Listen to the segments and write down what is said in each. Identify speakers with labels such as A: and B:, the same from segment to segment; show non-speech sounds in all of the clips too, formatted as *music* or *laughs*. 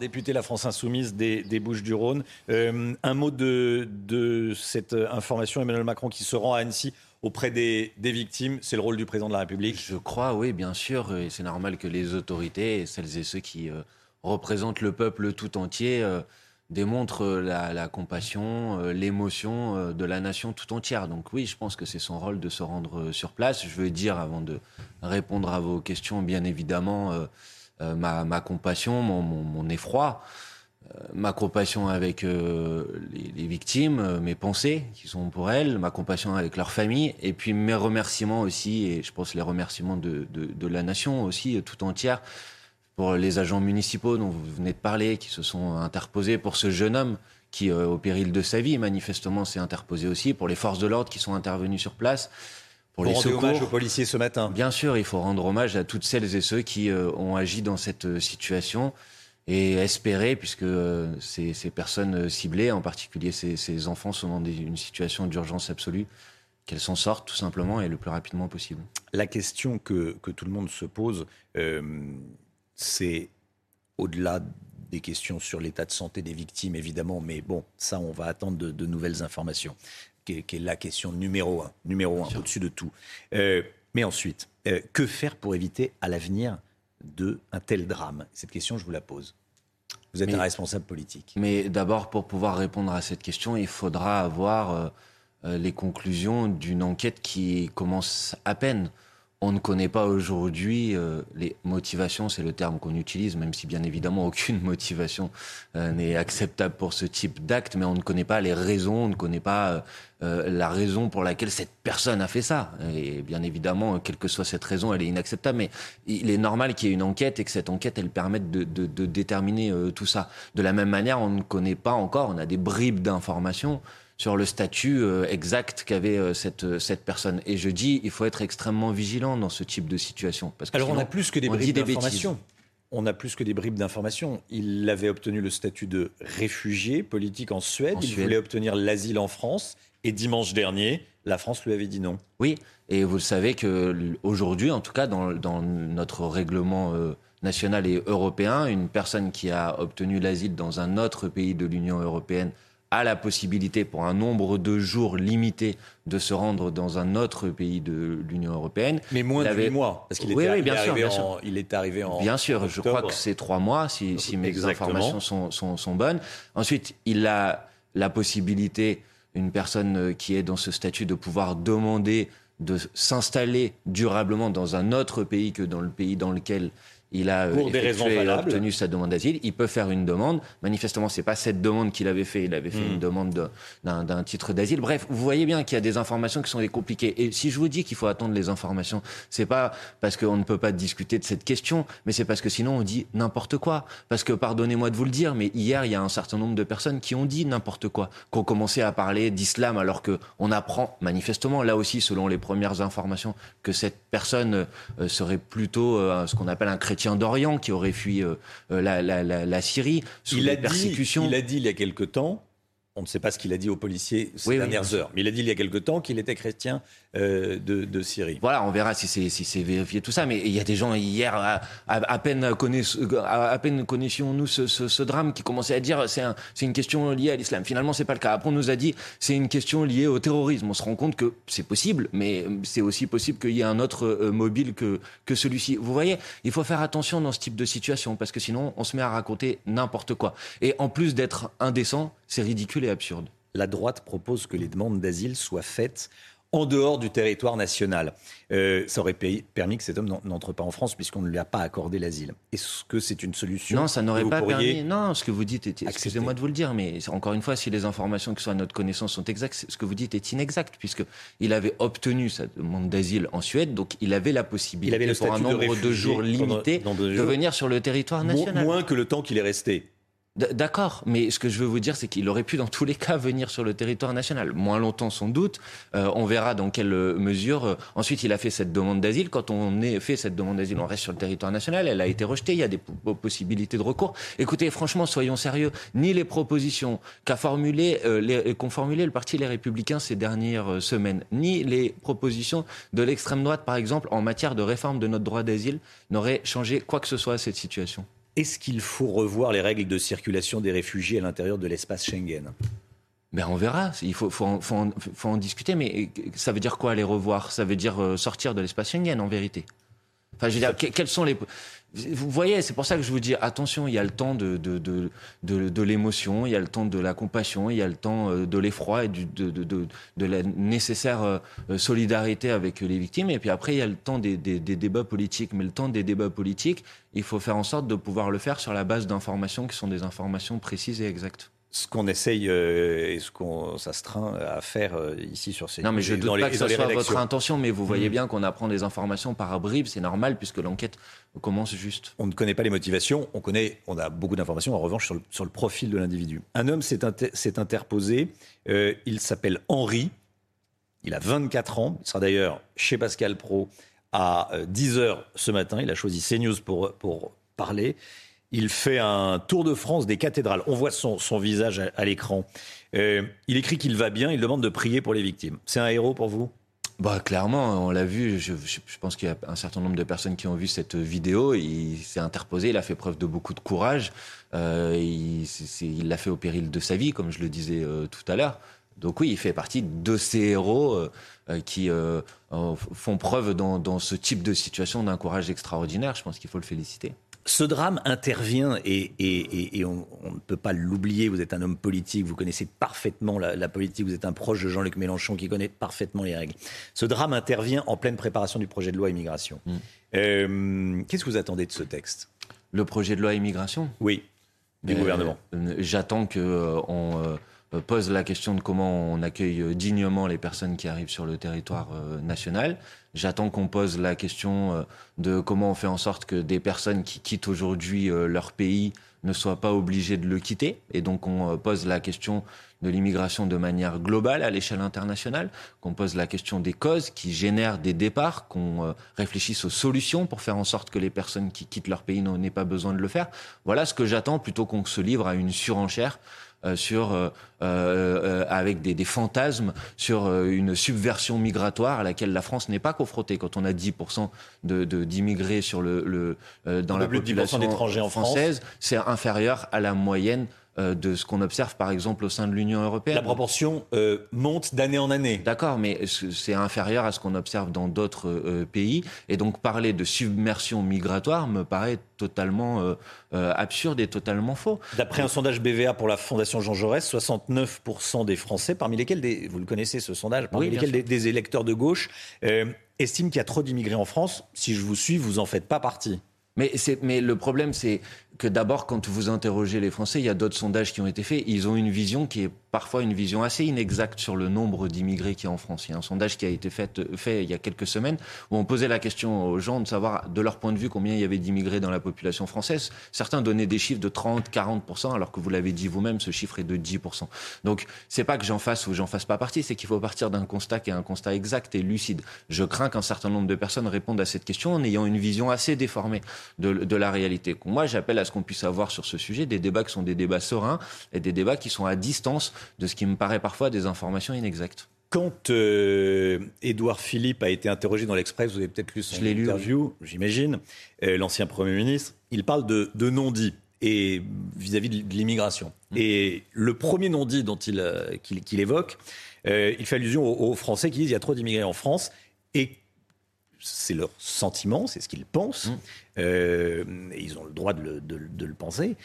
A: Député La France Insoumise des, Bouches-du-Rhône. Euh, un mot de, cette information, Emmanuel Macron qui se rend à Annecy auprès des, victimes. C'est le rôle du président de la République
B: Je crois, oui, bien sûr. Et c'est normal que les autorités, celles et ceux qui. Euh, représente le peuple tout entier, euh, démontre la, compassion, l'émotion de la nation tout entière. Donc oui, je pense que c'est son rôle de se rendre sur place. Je veux dire, avant de répondre à vos questions, bien évidemment, ma, ma, compassion, mon, effroi. Ma compassion avec les, les, victimes, mes pensées qui sont pour elles, ma compassion avec leur famille, et puis mes remerciements aussi, et je pense les remerciements de, la nation aussi tout entière, pour les agents municipaux dont vous venez de parler, qui se sont interposés, pour ce jeune homme qui, euh, au péril de sa vie, manifestement, s'est interposé aussi, pour les forces de l'ordre qui sont intervenues sur place.
A: Pour les secours. hommage aux policiers ce matin.
B: Bien sûr, il faut rendre hommage à toutes celles et ceux qui euh, ont agi dans cette euh, situation et espérer, puisque euh, ces, ces, personnes ciblées, en particulier ces, ces enfants, sont dans des, une situation d'urgence absolue, qu'elles s'en sortent tout simplement et le plus rapidement possible.
A: La question que, que tout le monde se pose, euh, c'est au-delà des questions sur l'état de santé des victimes, évidemment, mais bon, ça, on va attendre de, de nouvelles informations, qui est, qui est, la question numéro un, numéro un, au-dessus de tout. Euh, mais ensuite, euh, que faire pour éviter à l'avenir de un tel drame? Cette question, je vous la pose. Vous êtes mais, un responsable politique.
B: Mais d'abord, pour pouvoir répondre à cette question, il faudra avoir euh, les conclusions d'une enquête qui commence à peine on ne connaît pas aujourd'hui euh, les motivations, c'est le terme qu'on utilise, même si bien évidemment aucune *laughs* motivation euh, n'est acceptable pour ce type d'acte, mais on ne connaît pas les raisons, on ne connaît pas euh, euh la raison pour laquelle cette personne a fait ça. Et bien évidemment, quelle que soit cette raison, elle est inacceptable, mais il est normal qu'il y ait une enquête et que cette enquête, elle permette de, de, de déterminer euh, tout ça. De la même manière, on ne connaît pas encore, on a des bribes d'informations sur le statut euh, exact qu'avait euh, cette, euh, cette personne. Et je dis, il faut être extrêmement vigilant dans ce type de situation.
A: Parce que Alors on a plus que des bribes d'informations. On a plus que des bribes d'informations. Il avait obtenu le statut de réfugié politique en Suède. En il Suède. voulait obtenir l'asile en France. Et dimanche dernier, la France lui avait dit non.
B: Oui, et vous le savez que aujourd'hui, en tout cas dans, dans notre règlement euh, national et européen, une personne qui a obtenu l'asile dans un autre pays de l'Union européenne a la possibilité pour un nombre de jours limité de se rendre dans un autre pays de l'Union européenne.
A: Mais moins de huit mois, parce qu'il
B: oui,
A: oui,
B: bien sûr, bien
A: sûr. il est arrivé en
B: Bien sûr,
A: octobre.
B: je crois que c'est trois mois, si, si mes Exactement. informations sont, sont, sont, bonnes. Ensuite, il a la possibilité, une personne qui est dans ce statut, de pouvoir demander de s'installer durablement dans un autre pays que dans le pays dans lequel il a
A: pour des raisons valables.
B: obtenu sa demande d'asile, il peut faire une demande. Manifestement, c'est pas cette demande qu'il avait fait, il avait fait mmh. une demande d'un titre d'asile. Bref, vous voyez bien qu'il y a des informations qui sont des compliquées. Et si je vous dis qu'il faut attendre les informations, c'est pas parce qu'on ne peut pas discuter de cette question, mais c'est parce que sinon on dit n'importe quoi. Parce que pardonnez-moi de vous le dire, mais hier il y a un certain nombre de personnes qui ont dit n'importe quoi, qui ont commencé à parler d'islam alors que on apprend manifestement là aussi, selon les premières informations, que cette personne euh, serait plutôt euh, ce qu'on appelle un chrétien chrétiens d'Orient qui auraient fui euh, la, la, la, la, Syrie sous
A: il
B: les
A: a
B: persécutions.
A: Dit, il a dit il y a quelque temps, on ne sait pas ce qu'il a dit aux policiers ces
B: oui,
A: dernières
B: oui.
A: heures, mais il a dit il y a quelque temps qu'il était chrétien euh, de, de, Syrie.
B: Voilà, on verra si c'est si vérifié tout ça. Mais il y a des gens hier, à, à, à peine, connaiss, à, à, peine connaissions-nous ce, ce, ce, drame qui commençait à dire c'est un, une question liée à l'islam. Finalement, c'est pas le cas. Après, on nous a dit c'est une question liée au terrorisme. On se rend compte que c'est possible, mais c'est aussi possible qu'il y ait un autre euh, mobile que, que celui-ci. Vous voyez, il faut faire attention dans ce type de situation parce que sinon, on se met à raconter n'importe quoi. Et en plus d'être indécent, c'est ridicule et absurde.
A: La droite propose que les demandes d'asile soient faites en dehors du territoire national. Euh, ça aurait permis que cet homme n'entre pas en France puisqu'on ne lui a pas accordé l'asile. Est-ce que c'est une solution
B: Non, ça n'aurait pas permis. Non, ce que vous dites, est... excusez-moi de vous le dire, mais encore une fois, si les informations qui sont à notre connaissance sont exactes, ce que vous dites est inexact puisqu'il avait obtenu sa demande d'asile en Suède, donc il avait la possibilité
A: il avait
B: pour un nombre de, jours limité de venir sur le territoire national.
A: Moins que le temps qu'il est resté.
B: D'accord, mais ce que je veux vous dire, c'est qu'il aurait pu dans tous les cas venir sur le territoire national. Moins longtemps sans doute. Euh, on verra dans quelle mesure. Euh, ensuite, il a fait cette demande d'asile. Quand on a fait cette demande d'asile, on reste sur le territoire national. Elle a été rejetée. Il y a des possibilités de recours. Écoutez, franchement, soyons sérieux. Ni les propositions qu'a formulées, euh, qu'ont formulées le parti Les Républicains ces dernières semaines, ni les propositions de l'extrême droite, par exemple, en matière de réforme de notre droit d'asile, n'auraient changé quoi que ce soit à cette situation.
A: Est-ce qu'il faut revoir les règles de circulation des réfugiés à l'intérieur de l'espace Schengen?
B: Ben on verra. Il faut, en, faut, en, discuter. Mais ça veut dire quoi les revoir? Ça veut dire euh, sortir de l'espace Schengen en vérité. Enfin, je veux dire, quels sont les vous voyez, c'est pour ça que je vous dis attention, il y a le temps de, de, de, de, l'émotion, il y a le temps de la compassion, il y a le temps euh, de l'effroi et du, de, de, la nécessaire euh, solidarité avec les victimes. Et puis après, il y a le temps des, des, des, débats politiques. Mais le temps des débats politiques, il faut faire en sorte de pouvoir le faire sur la base d'informations qui sont des informations précises et exactes
A: ce qu'on essaye euh, et ce qu'on s'astreint à faire euh, ici sur ces
B: Non, mais je ne doute pas que ce soit votre intention, mais vous voyez mmh. bien qu'on apprend des informations par bribes, c'est normal puisque l'enquête commence juste.
A: On ne connaît pas les motivations, on connaît, on a beaucoup d'informations en revanche sur le, profil de l'individu. Un homme s'est interposé, euh, il s'appelle Henri, il a 24 ans, il sera d'ailleurs chez Pascal Pro à 10h ce matin, il a choisi CNews pour, pour parler. Il fait un tour de France des cathédrales. On voit son, visage à, l'écran. Euh, il écrit qu'il va bien. Il demande de prier pour les victimes. C'est un héros pour vous?
B: Bah, clairement, on l'a vu. Je, pense qu'il y a un certain nombre de personnes qui ont vu cette vidéo. Il s'est interposé, il a fait preuve de beaucoup de courage. Euh, il l'a fait au péril de sa vie, comme je le disais euh, tout à l'heure. Donc oui, il fait partie de ces héros qui font preuve dans, ce type de situation d'un courage extraordinaire. Je pense qu'il faut le féliciter.
A: Ce drame intervient et, on, ne peut pas l'oublier. Vous êtes un homme politique, vous connaissez parfaitement la, politique, vous êtes un proche de Jean-Luc Mélenchon qui connaît parfaitement les règles. Ce drame intervient en pleine préparation du projet de loi immigration. Mm. Euh, qu'est-ce que vous attendez de ce texte?
B: Le projet de loi immigration?
A: Oui, du gouvernement.
B: Euh, j'attends qu'on euh, pose la question de comment on accueille dignement les personnes qui arrivent sur le territoire national. J'attends qu'on pose la question euh, de comment on fait en sorte que des personnes qui quittent aujourd'hui euh, leur pays ne soient pas obligées de le quitter. Et donc on euh, pose la question de l'immigration de manière globale à l'échelle internationale, qu'on pose la question des causes qui génèrent des départs, qu'on réfléchisse aux solutions pour faire en sorte que les personnes qui quittent leur pays n'aient pas besoin de le faire. Voilà ce que j'attends plutôt qu'on se livre à une surenchère euh, sur, euh, euh, avec des, des, fantasmes sur une subversion migratoire à laquelle la France n'est pas confrontée. Quand on a 10% d'immigrés de, sur le, le dans la population
A: en
B: française, c'est inférieur à la moyenne euh, de ce qu'on observe par exemple au sein de l'Union européenne.
A: La proportion euh, monte d'année en année.
B: D'accord, mais c'est inférieur à ce qu'on observe dans d'autres euh, pays. Et donc parler de submersion migratoire me paraît totalement absurde et totalement faux.
A: D'après un sondage BVA pour la Fondation Jean Jaurès, 69% des Français, parmi lesquels, des, vous le connaissez ce sondage, parmi lesquels des, électeurs de gauche, estiment qu'il y a trop d'immigrés en France. Si je vous suis, vous en faites pas partie.
B: Mais, le problème, c'est que d'abord, quand vous interrogez les Français, il y a d'autres sondages qui ont été faits, ils ont une vision qui est parfois une vision assez inexacte sur le nombre d'immigrés qui y a en France. Il y a un sondage qui a été fait, fait il y a quelques semaines où on posait la question aux gens de savoir, de leur point de vue, combien il y avait d'immigrés dans la population française. Certains donnaient des chiffres de 30, 40%, alors que vous l'avez dit vous-même, ce chiffre est de 10%. Donc, c'est pas que j'en fasse ou j'en fasse pas partie, c'est qu'il faut partir d'un constat qui est un constat exact et lucide. Je crains qu'un certain nombre de personnes répondent à cette question en ayant une vision assez déformée de, de la réalité. Moi, j'appelle à ce qu'on puisse avoir sur ce sujet des débats qui sont des débats sereins et des débats qui sont à distance de ce qui me paraît parfois des informations inexactes.
A: Quand euh, Édouard Philippe a été interrogé dans l'Express, vous avez peut-être lu son interview, j'imagine, euh, l'ancien Premier ministre, il parle de, non-dit et vis-à-vis de, l'immigration. Mmh. Et le premier non-dit dont il, euh, qu'il, évoque, il fait allusion aux, aux, Français qui disent il y a trop d'immigrés en France et c'est leur sentiment, c'est ce qu'ils pensent. Mmh. Euh, ils ont le droit de le, penser.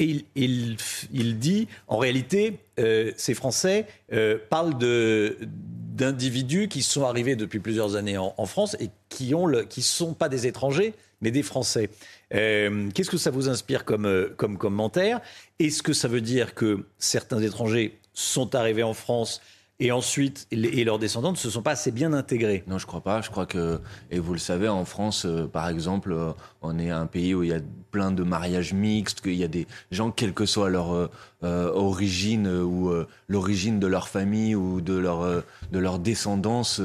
A: Euh, et il, dit, en réalité, euh, ces Français parlent d'individus qui sont arrivés depuis plusieurs années en, France et qui qui sont pas des étrangers, mais des Français. Euh, qu'est-ce que ça vous inspire comme, euh, comme commentaire? Est-ce que ça veut dire que certains étrangers sont arrivés en France et ensuite, et leurs descendants ne se sont pas assez bien intégrés?
B: Non, je crois pas. Je crois que, et vous le savez, en France, euh, par exemple, euh, on est un pays où il y a plein de mariages mixtes, qu'il y a des gens, quelle que soit leur euh, origine ou l'origine de leur famille ou de leur de leur descendance,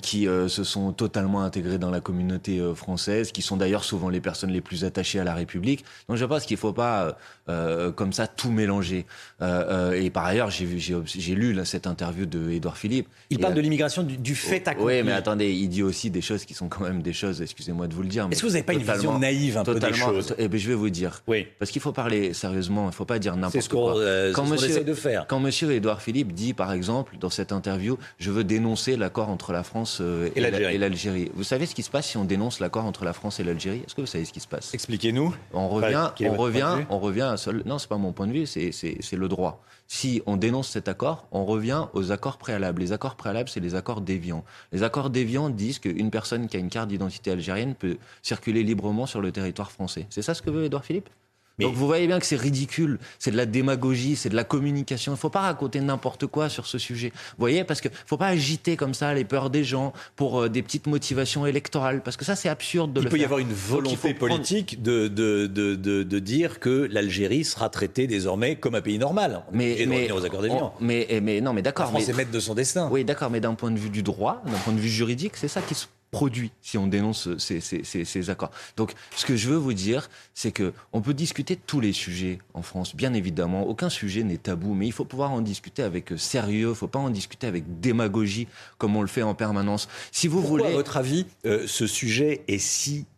B: qui se sont totalement intégrés dans la communauté française, qui sont d'ailleurs souvent les personnes les plus attachées à la République. Donc je pense qu'il faut pas comme ça tout mélanger. et par ailleurs, j'ai lu là, cette interview de Édouard Philippe.
A: Il parle de l'immigration du, fait accompli.
B: Oui, mais attendez, il dit aussi des choses qui sont quand même des choses, excusez-moi de vous le dire.
A: Est-ce que vous n'avez pas une vision naïve un peu des choses
B: eh bien, Je vais vous dire.
A: Oui.
B: Parce qu'il faut parler sérieusement, il ne faut pas dire n'importe quoi.
A: Euh, quand monsieur, essaie de faire.
B: Quand monsieur Édouard Philippe dit, par exemple, dans cette interview, je veux dénoncer l'accord entre la France euh, et, l'Algérie. Vous savez ce qui se passe si on dénonce l'accord entre la France et l'Algérie? Est-ce que vous savez ce qui se passe?
A: Expliquez-nous.
B: On revient, on revient, on revient à seul. Non, c'est pas mon point de vue, c'est le droit. Si on dénonce cet accord, on revient aux accords préalables. Les accords préalables, c'est les accords déviants. Les accords déviants disent qu'une personne qui a une carte d'identité algérienne peut circuler librement sur le territoire français. C'est ça ce que veut Édouard Philippe? Donc vous voyez bien que c'est ridicule, c'est de la démagogie, c'est de la communication. Il ne faut pas raconter n'importe quoi sur ce sujet. Vous voyez, parce qu'il ne faut pas agiter comme ça les peurs des gens pour euh, des petites motivations électorales, parce que ça c'est absurde de
A: il
B: le
A: faire.
B: Il
A: peut y avoir une volonté politique de, de, de, de, dire que l'Algérie sera traitée désormais comme un pays normal.
B: mais, mais, aux accords mais, mais, non, mais d'accord.
A: La France est maître de son destin.
B: Oui, d'accord, mais d'un point de vue du droit, d'un point de vue juridique, c'est ça qui se produit si on dénonce ces, ces, accords. Donc, ce que je veux vous dire, c'est que on peut discuter de tous les sujets en France, bien évidemment. Aucun sujet n'est tabou, mais il faut pouvoir en discuter avec sérieux. Il ne faut pas en discuter avec démagogie, comme on le fait en permanence. Si vous
A: Pourquoi,
B: voulez,
A: à votre avis, euh, ce sujet est si euh,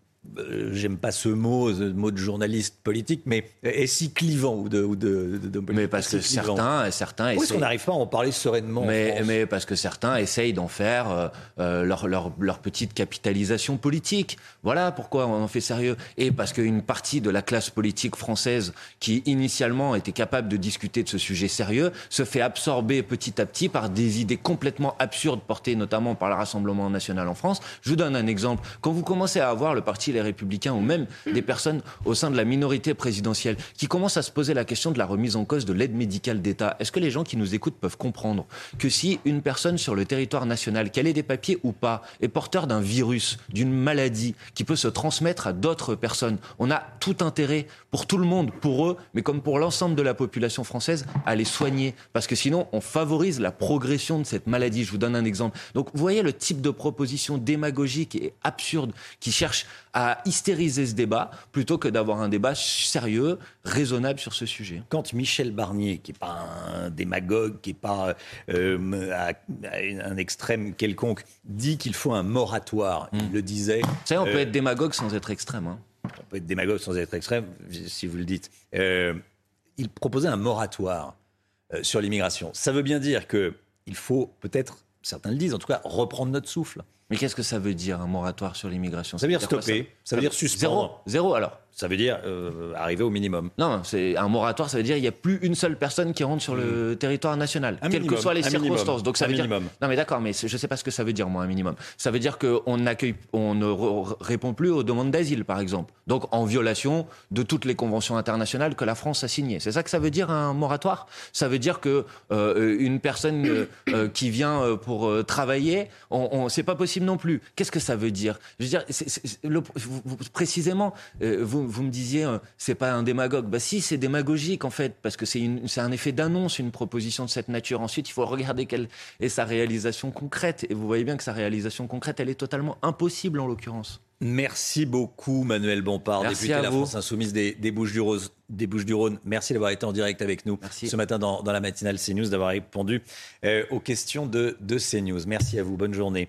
A: j'aime pas ce mot, ce mot de journaliste politique, mais est si clivant ou de, ou de,
B: Mais parce que certains, certains.
A: Pourquoi est-ce qu'on n'arrive pas à en parler sereinement
B: Mais, mais parce que certains essayent d'en faire euh, euh, leur, leur, leur, petite capitalisation politique. Voilà pourquoi on en fait sérieux. Et parce qu'une partie de la classe politique française, qui initialement était capable de discuter de ce sujet sérieux, se fait absorber petit à petit par des idées complètement absurdes portées notamment par le Rassemblement national en France. Je vous donne un exemple. Quand vous commencez à avoir le parti républicains ou même des personnes au sein de la minorité présidentielle qui commencent à se poser la question de la remise en cause de l'aide médicale d'État. Est-ce que les gens qui nous écoutent peuvent comprendre que si une personne sur le territoire national, qu'elle ait des papiers ou pas, est porteur d'un virus, d'une maladie qui peut se transmettre à d'autres personnes, on a tout intérêt pour tout le monde, pour eux, mais comme pour l'ensemble de la population française, à les soigner. Parce que sinon, on favorise la progression de cette maladie. Je vous donne un exemple. Donc, vous voyez le type de proposition démagogique et absurde qui cherche à hystériser ce débat plutôt que d'avoir un débat sérieux, raisonnable sur ce sujet.
A: Quand Michel Barnier, qui n'est pas un démagogue, qui n'est pas euh, à, un extrême quelconque, dit qu'il faut un moratoire, il hmm. le disait. Vous
B: savez, on peut euh, être démagogue sans être extrême. Hein.
A: On peut être démagogue sans être extrême, si vous le dites. Euh, il proposait un moratoire sur l'immigration. Ça veut bien dire qu'il faut peut-être, certains le disent en tout cas, reprendre notre souffle.
B: Mais qu'est-ce que ça veut dire, un moratoire sur l'immigration?
A: Ça veut dire stopper, ça veut dire suspendre.
B: Zéro, zéro alors
A: ça veut dire euh, arriver au minimum.
B: Non, c'est un moratoire, ça veut dire qu'il n'y a plus une seule personne qui rentre sur le mmh. territoire national, quelles que soient les circonstances. Donc ça veut
A: minimum.
B: dire. Non, mais d'accord, mais je ne sais pas ce que ça veut dire, moi, un minimum. Ça veut dire qu'on accueille, on ne répond plus aux demandes d'asile, par exemple. Donc en violation de toutes les conventions internationales que la France a signées. C'est ça que ça veut dire un moratoire? Ça veut dire que euh, une personne euh, euh, qui vient pour travailler, on, on c'est pas possible non plus. Qu'est-ce que ça veut dire? Je veux dire, précisément, vous vous me disiez, euh, c'est pas un démagogue. Bah si, c'est démagogique en fait, parce que c'est un effet d'annonce, une proposition de cette nature. Ensuite, il faut regarder quelle est sa réalisation concrète. Et vous voyez bien que sa réalisation concrète, elle est totalement impossible en l'occurrence.
A: Merci beaucoup, Manuel Bompard, député de la France Insoumise des, Bouches-du-Rhône. Merci d'avoir été en direct avec nous ce matin dans, la matinale CNews, d'avoir répondu euh, aux questions de, de CNews. Merci à vous. Bonne journée.